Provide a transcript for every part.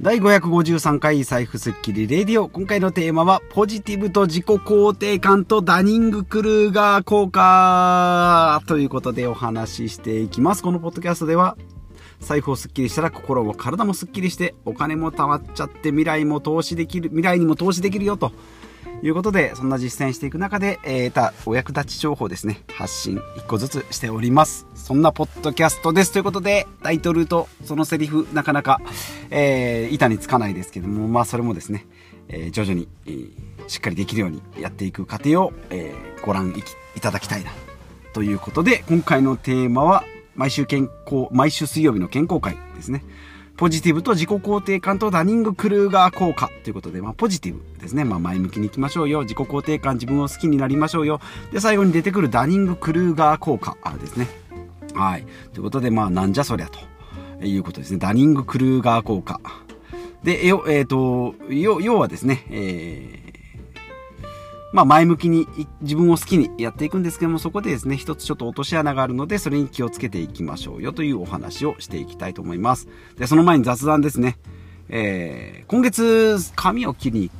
第553回財布スッキリレディオ。今回のテーマは、ポジティブと自己肯定感とダニングクルーガー効果ということでお話ししていきます。このポッドキャストでは、財布をスッキリしたら心も体もスッキリして、お金も貯まっちゃって未来も投資できる、未来にも投資できるよということで、そんな実践していく中で、えー、得たお役立ち情報ですね、発信一個ずつしております。そんなポッドキャストです。ということで、タイトルとそのセリフ、なかなか、えー、板につかないですけども、まあそれもですね、えー、徐々に、えー、しっかりできるようにやっていく過程を、えー、ご覧いただきたいな。ということで、今回のテーマは、毎週健康、毎週水曜日の健康会ですね。ポジティブと自己肯定感とダニング・クルーガー効果ということで、まあ、ポジティブですね。まあ、前向きにいきましょうよ。自己肯定感、自分を好きになりましょうよ。で、最後に出てくるダニング・クルーガー効果あですね。はい。ということで、まあ、なんじゃそりゃということですね。ダニング・クルーガー効果。で、えっ、ー、と、要はですね、えーまあ前向きに自分を好きにやっていくんですけども、そこでですね、一つちょっと落とし穴があるので、それに気をつけていきましょうよというお話をしていきたいと思います。で、その前に雑談ですね。えー、今月、髪を切り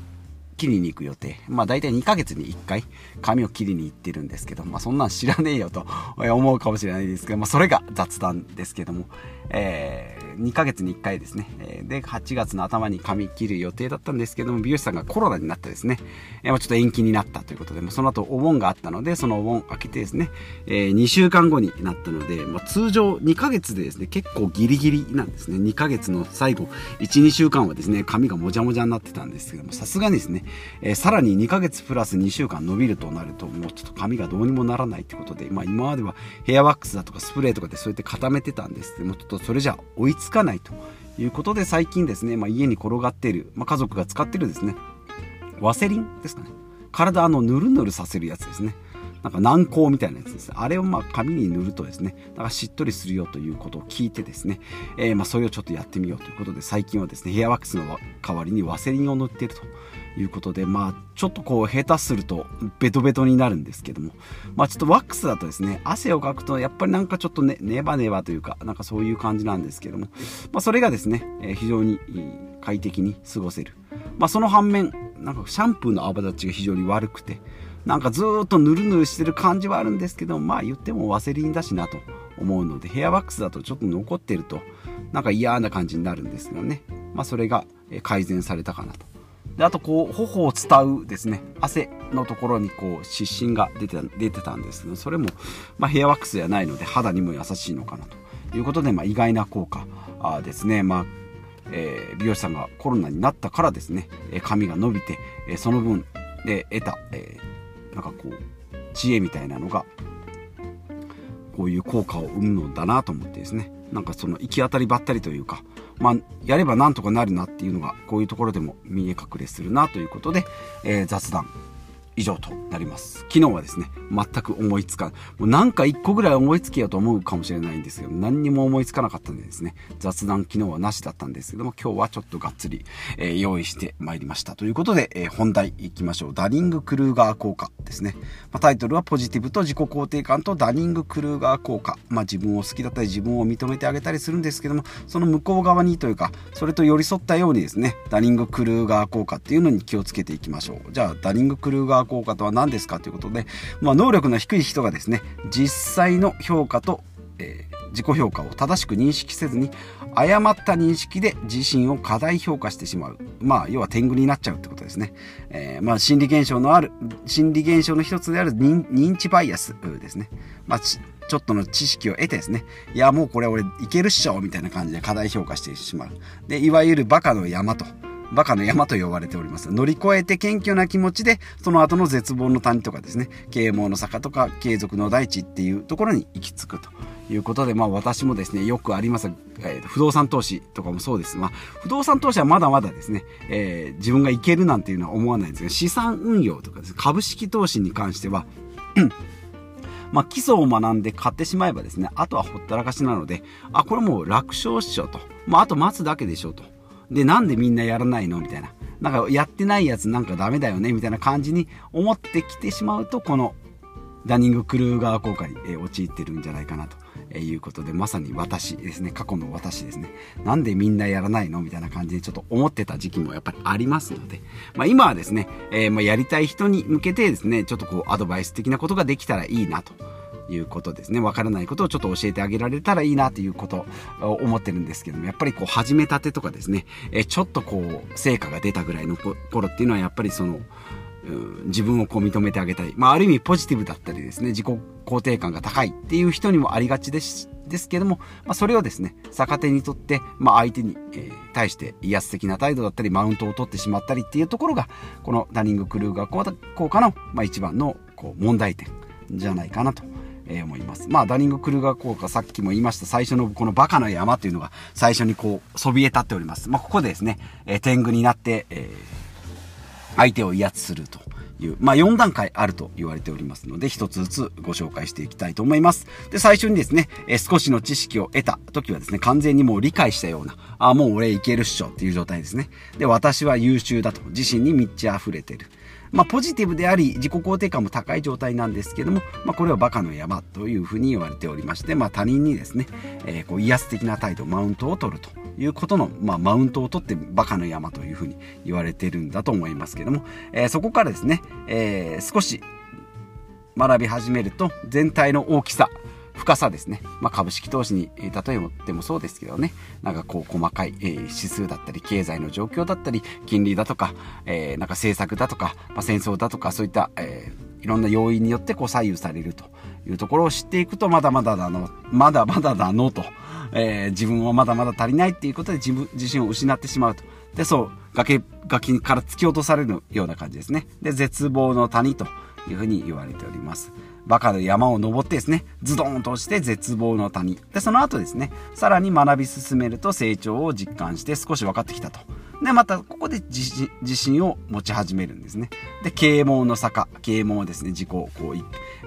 切りに行く予定。まあ大体2ヶ月に1回髪を切りに行ってるんですけど、まあそんなん知らねえよと思うかもしれないですけど、まあそれが雑談ですけども、えー、2ヶ月に1回ですね。で、8月の頭に髪切る予定だったんですけども、美容師さんがコロナになってですね、えー、ちょっと延期になったということで、その後お盆があったので、そのお盆明けてですね、え、2週間後になったので、ま、通常2ヶ月でですね、結構ギリギリなんですね。2ヶ月の最後、1、2週間はですね、髪がもじゃもじゃになってたんですけども、さすがにですね、え、さらに2ヶ月プラス2週間伸びるとなると、もうちょっと髪がどうにもならないってことで、まあ今まではヘアワックスだとかスプレーとかでそうやって固めてたんですけども、ちょっとそれじゃ追いつつかないということで最近ですね、まあ、家に転がっている、まあ、家族が使ってるですね、ワセリンですかね。体のぬるぬるさせるやつですね。なんか軟膏みたいなやつです。あれをまあ紙に塗るとですね、なんかしっとりするよということを聞いてですね、えー、まあそれをちょっとやってみようということで、最近はですね、ヘアワックスの代わりにワセリンを塗っているということで、まあちょっとこう下手するとベトベトになるんですけども、まあちょっとワックスだとですね、汗をかくとやっぱりなんかちょっとね、ネバネバというか、なんかそういう感じなんですけども、まあそれがですね、えー、非常に快適に過ごせる。まあその反面、なんかシャンプーの泡立ちが非常に悪くて、なんかずっとぬるぬるしてる感じはあるんですけど、まあ言ってもワセリンだしなと思うので、ヘアワックスだとちょっと残ってると、なんか嫌な感じになるんですけどね。まあそれが改善されたかなと。であとこう、頬を伝うですね、汗のところにこう、湿疹が出てた出てたんですけど、それも、まあヘアワックスじゃないので肌にも優しいのかなということで、まあ意外な効果あですね。まあえー、美容師さんがコロナになったからですね、髪が伸びて、その分で得た、えーなんかこう知恵みたいなのがこういう効果を生むのだなと思ってですね。なんかその行き当たりばったりというかまあやればなんとかなるなっていうのがこういうところでも見え隠れするなということで、えー、雑談以上となります。昨日はですね、全く思いつかもうなんか一個ぐらい思いつけようと思うかもしれないんですけど、何にも思いつかなかったんでですね、雑談昨日はなしだったんですけども、今日はちょっとがっつり、えー、用意してまいりました。ということで、えー、本題行きましょう。ダニング・クルーガー効果ですね。まあ、タイトルはポジティブと自己肯定感とダニング・クルーガー効果。まあ、自分を好きだったり自分を認めてあげたりするんですけども、その向こう側にというか、それと寄り添ったようにですね、ダニング・クルーガー効果っていうのに気をつけていきましょう。じゃあ、ダニング・クルーガー効果とは何ですかということで、まあ、能力の低い人がですね実際の評価と、えー、自己評価を正しく認識せずに誤った認識で自身を過大評価してしまう。まあ要は天狗になっちゃうってことですね、えー、まあ心理現象のある心理現象の一つである認知バイアスですね、まあちょっとの知識を得てですね、いや、もうこれ俺いけるっしょみたいな感じで過大評価してしまう。で、いわゆるバカの山と。バカの山と呼ばれております。乗り越えて謙虚な気持ちで、その後の絶望の谷とかですね、啓蒙の坂とか継続の大地っていうところに行き着くということで、まあ私もですね、よくあります、えー、不動産投資とかもそうです。まあ不動産投資はまだまだですね、えー、自分がいけるなんていうのは思わないんですが、資産運用とかです、ね、株式投資に関しては、まあ、基礎を学んで買ってしまえばですね、あとはほったらかしなので、あ、これもう楽勝っしょと。まあ、あと待つだけでしょうと。で、なんでみんなやらないの？みたいな。なんかやってないやつなんかダメだよね？みたいな感じに思ってきてしまうと、このダニング・クルーガー効果に、え、陥ってるんじゃないかなと。えいうことで、まさに私ですね、過去の私ですね、なんでみんなやらないの？みたいな感じでちょっと思ってた時期もやっぱりありますので、まあ今はですね、えー、まやりたい人に向けてですね、ちょっとこうアドバイス的なことができたらいいなと。いうことですね。わからないことをちょっと教えてあげられたらいいなということを思ってるんですけども、やっぱりこう始めたてとかですね、えちょっとこう成果が出たぐらいの頃っていうのはやっぱりその、自分をこう認めてあげたい。まあある意味ポジティブだったりですね、自己肯定感が高いっていう人にもありがちですですけども、まあ、それをですね、逆手にとって、まあ、相手に、え、対して威圧的な態度だったり、マウントを取ってしまったりっていうところが、このダニング・クルーガー効果の、まあ、一番のこう問題点じゃないかなとえー、思います。まあ、ダニング・クルーガー効果、さっきも言いました、最初のこのバカの山というのが最初にこう、そびえ立っております。まあ、ここでですね、え、天狗になって、えー、相手を威圧すると。いう、まあ、4段階あると言われておりますので、一つずつご紹介していきたいと思います。で、最初にですね、え、少しの知識を得た時はですね、完全にもう理解したような、あ、もう俺いけるっしょっていう状態ですね。で、私は優秀だと、自身に満ち溢れてる。まあ、ポジティブであり自己肯定感も高い状態なんですけども、まあ、これはバカの山というふうに言われておりまして、まあ、他人にですね、えー、こう威圧的な態度マウントを取るということの、まあ、マウントを取ってバカの山というふうに言われてるんだと思いますけども、えー、そこからですね、えー、少し学び始めると全体の大きさ深さですね。まあ、株式投資に、例えばでもそうですけどね、なんかこう細かい、え、指数だったり、経済の状況だったり、金利だとか、え、なんか政策だとか、まあ、戦争だとか、そういった、え、いろんな要因によってこう左右されるというところを知っていくと、まだまだだの、まだまだだのと、えー、自分はまだまだ足りないっていうことで自分自身を失ってしまうと。で、そう、崖、崖から突き落とされるような感じですね。で、絶望の谷というふうに言われております。バカで山を登ってですね、ズドンとして絶望の谷。で、その後ですね、さらに学び進めると成長を実感して少し分かってきたと。で、またここで自信を持ち始めるんですね。で、啓蒙の坂。啓蒙ですね、自己をこう、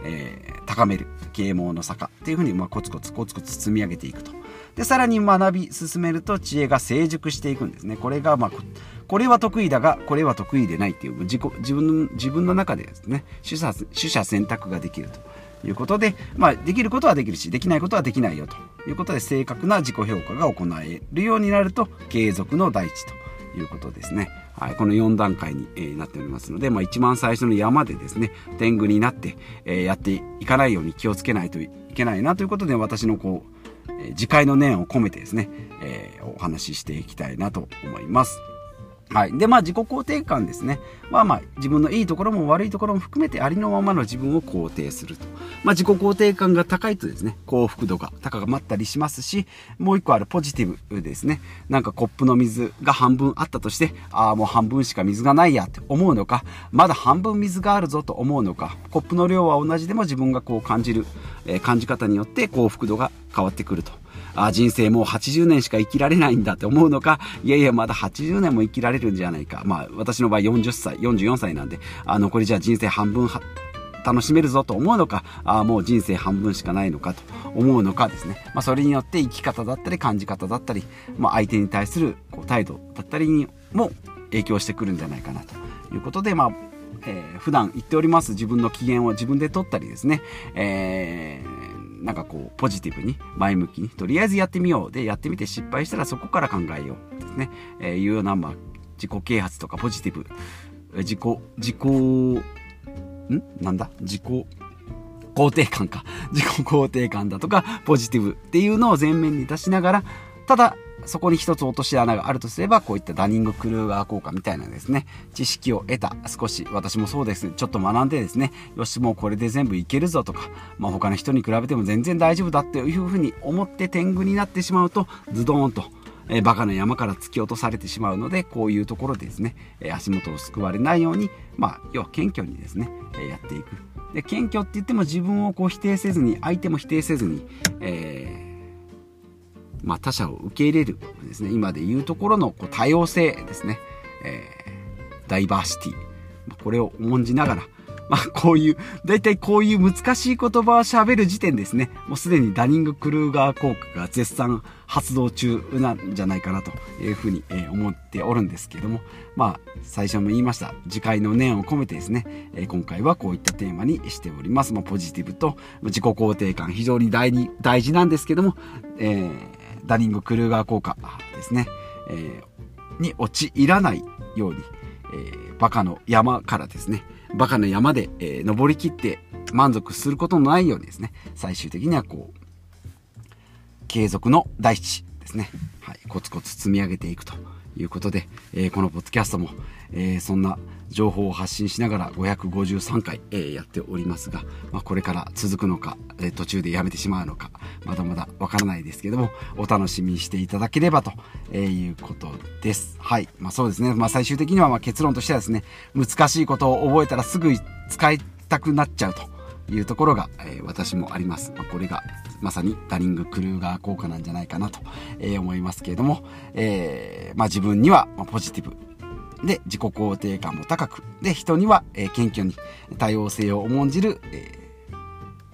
えー、高める。啓蒙の坂っていうふうに、まあ、コツコツコツコツ積み上げていくと。で、さらに学び進めると知恵が成熟していくんですね。これが、まあ、これは得意だが、これは得意でないっていう自己、自分、自分の中でですね、取捨、取捨選択ができるということで、まあ、できることはできるし、できないことはできないよということで、正確な自己評価が行えるようになると、継続の第一ということですね。はい、この4段階に、えー、なっておりますので、まあ、一番最初の山でですね、天狗になって、えー、やっていかないように気をつけないといけないなということで、私のこう、えー、自戒の念を込めてですね、え、お話ししていきたいなと思います。はい。で、まあ、自己肯定感ですね。は、まあ、自分のいいところも悪いところも含めてありのままの自分を肯定すると。まあ、自己肯定感が高いとですね、幸福度が高まったりしますし、もう一個あるポジティブですね。なんかコップの水が半分あったとして、ああ、もう半分しか水がないやって思うのか、まだ半分水があるぞと思うのか、コップの量は同じでも自分がこう感じる、えー、感じ方によって幸福度が変わってくると。あ人生もう80年しか生きられないんだって思うのか、いやいや、まだ80年も生きられるんじゃないか。まあ、私の場合40歳、44歳なんで、あ残りじゃあ人生半分楽しめるぞと思うのか、あもう人生半分しかないのかと思うのかですね。まあ、それによって生き方だったり感じ方だったり、まあ、相手に対するこう態度だったりにも影響してくるんじゃないかなということで、まあ、えー、普段言っております自分の機嫌を自分で取ったりですね、えーなんかこうポジティブに前向きにとりあえずやってみようでやってみて失敗したらそこから考えよう。ですね、えー、いうような、まあ、自己啓発とかポジティブ。自己自己ん？なんだ？自己肯定感か。自己肯定感だとかポジティブっていうのを前面に出しながらただそこに一つ落とし穴があるとすれば、こういったダニングクルーガー効果みたいなですね、知識を得た、少し、私もそうですね、ちょっと学んでですね、よし、もうこれで全部いけるぞとか、まあ他の人に比べても全然大丈夫だっていうふうに思って天狗になってしまうと、ズドーンと、えー、バカの山から突き落とされてしまうので、こういうところでですね、え、足元を救われないように、まあ、要は謙虚にですね、え、やっていく。で、謙虚って言っても自分をこう否定せずに、相手も否定せずに、えーまあ、他者を受け入れるですね。今でいうところのこう多様性ですね、えー、ダイバーシティこれを重んじながらまあ、こういう、だいたいこういう難しい言葉を喋る時点ですね、もうすでにダニング・クルーガー効果が絶賛発動中なんじゃないかなというふうに思っておるんですけども、まあ、最初も言いました、次回の念を込めてですね、今回はこういったテーマにしております。まあ、ポジティブと自己肯定感、非常に大に大事なんですけども、えー、ダニング・クルーガー効果ですね、えー、に陥らないように、えー、バカの山からですね、バカの山で、えー、登りきって満足することのないようにですね、最終的にはこう、継続の大地ですね。はい、コツコツ積み上げていくと。いうことで、えー、このポッドキャストも、えー、そんな情報を発信しながら553回、えー、やっておりますが、まあ、これから続くのか、えー、途中でやめてしまうのか、まだまだわからないですけども、お楽しみにしていただければと、えいうことです。はい。まあそうですね。まあ最終的にはま結論としてはですね、難しいことを覚えたらすぐ使いたくなっちゃうと。いうところが、えー、私もあります。まあ、これがまさにダリング・クルーガー効果なんじゃないかなと、えー、思いますけれども、えー、まあ、自分にはポジティブで自己肯定感も高くで人には、え謙虚に多様性を重んじる、え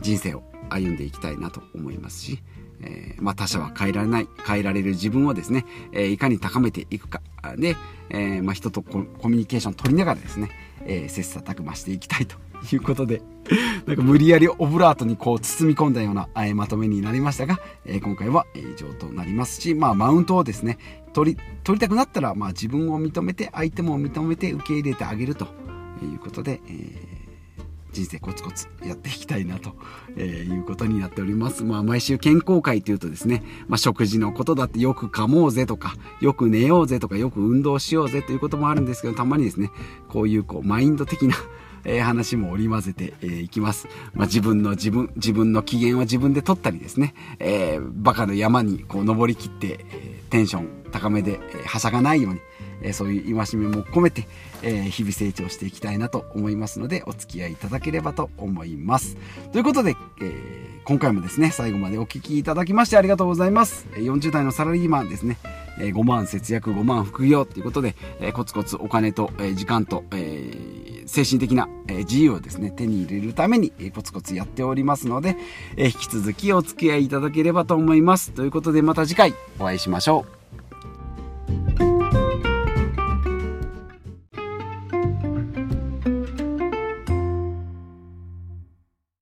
人生を歩んでいきたいなと思いますし、え、まあ、他者は変えられない、変えられる自分をですね、え、いかに高めていくか。で、え、まあ、人とコミュニケーションを取りながらですね、え切磋琢磨していきたいということで、なんか無理やりオブラートにこう包み込んだような、えまとめになりましたが、え今回は以上となりますし、まあマウントをですね、取り、取りたくなったら、まあ自分を認めて、相手も認めて受け入れてあげるということで、えー人生コツコツやっていきたいなと、えいうことになっております。まあ毎週健康会というとですね、まあ食事のことだってよく噛もうぜとか、よく寝ようぜとか、よく運動しようぜということもあるんですけど、たまにですね、こういうこうマインド的なえー、話も織り交ぜてい、えー、きます。まあ、自分の自分、自分の機嫌を自分で取ったりですね、えー、バカの山にこう登りきって、えー、テンション高めで、えー、はしゃがないように、えー、そういう戒めも込めて、えー、日々成長していきたいなと思いますので、お付き合いいただければと思います。ということで、えー、今回もですね、最後までお聴きいただきましてありがとうございます。40代のサラリーマンですね、え5万節約5万副業ということで、えコツコツお金と、え時間と、え精神的な、自由をですね、手に入れるために、コツコツやっておりますので、引き続きお付き合いいただければと思います。ということでまた次回お会いしましょう。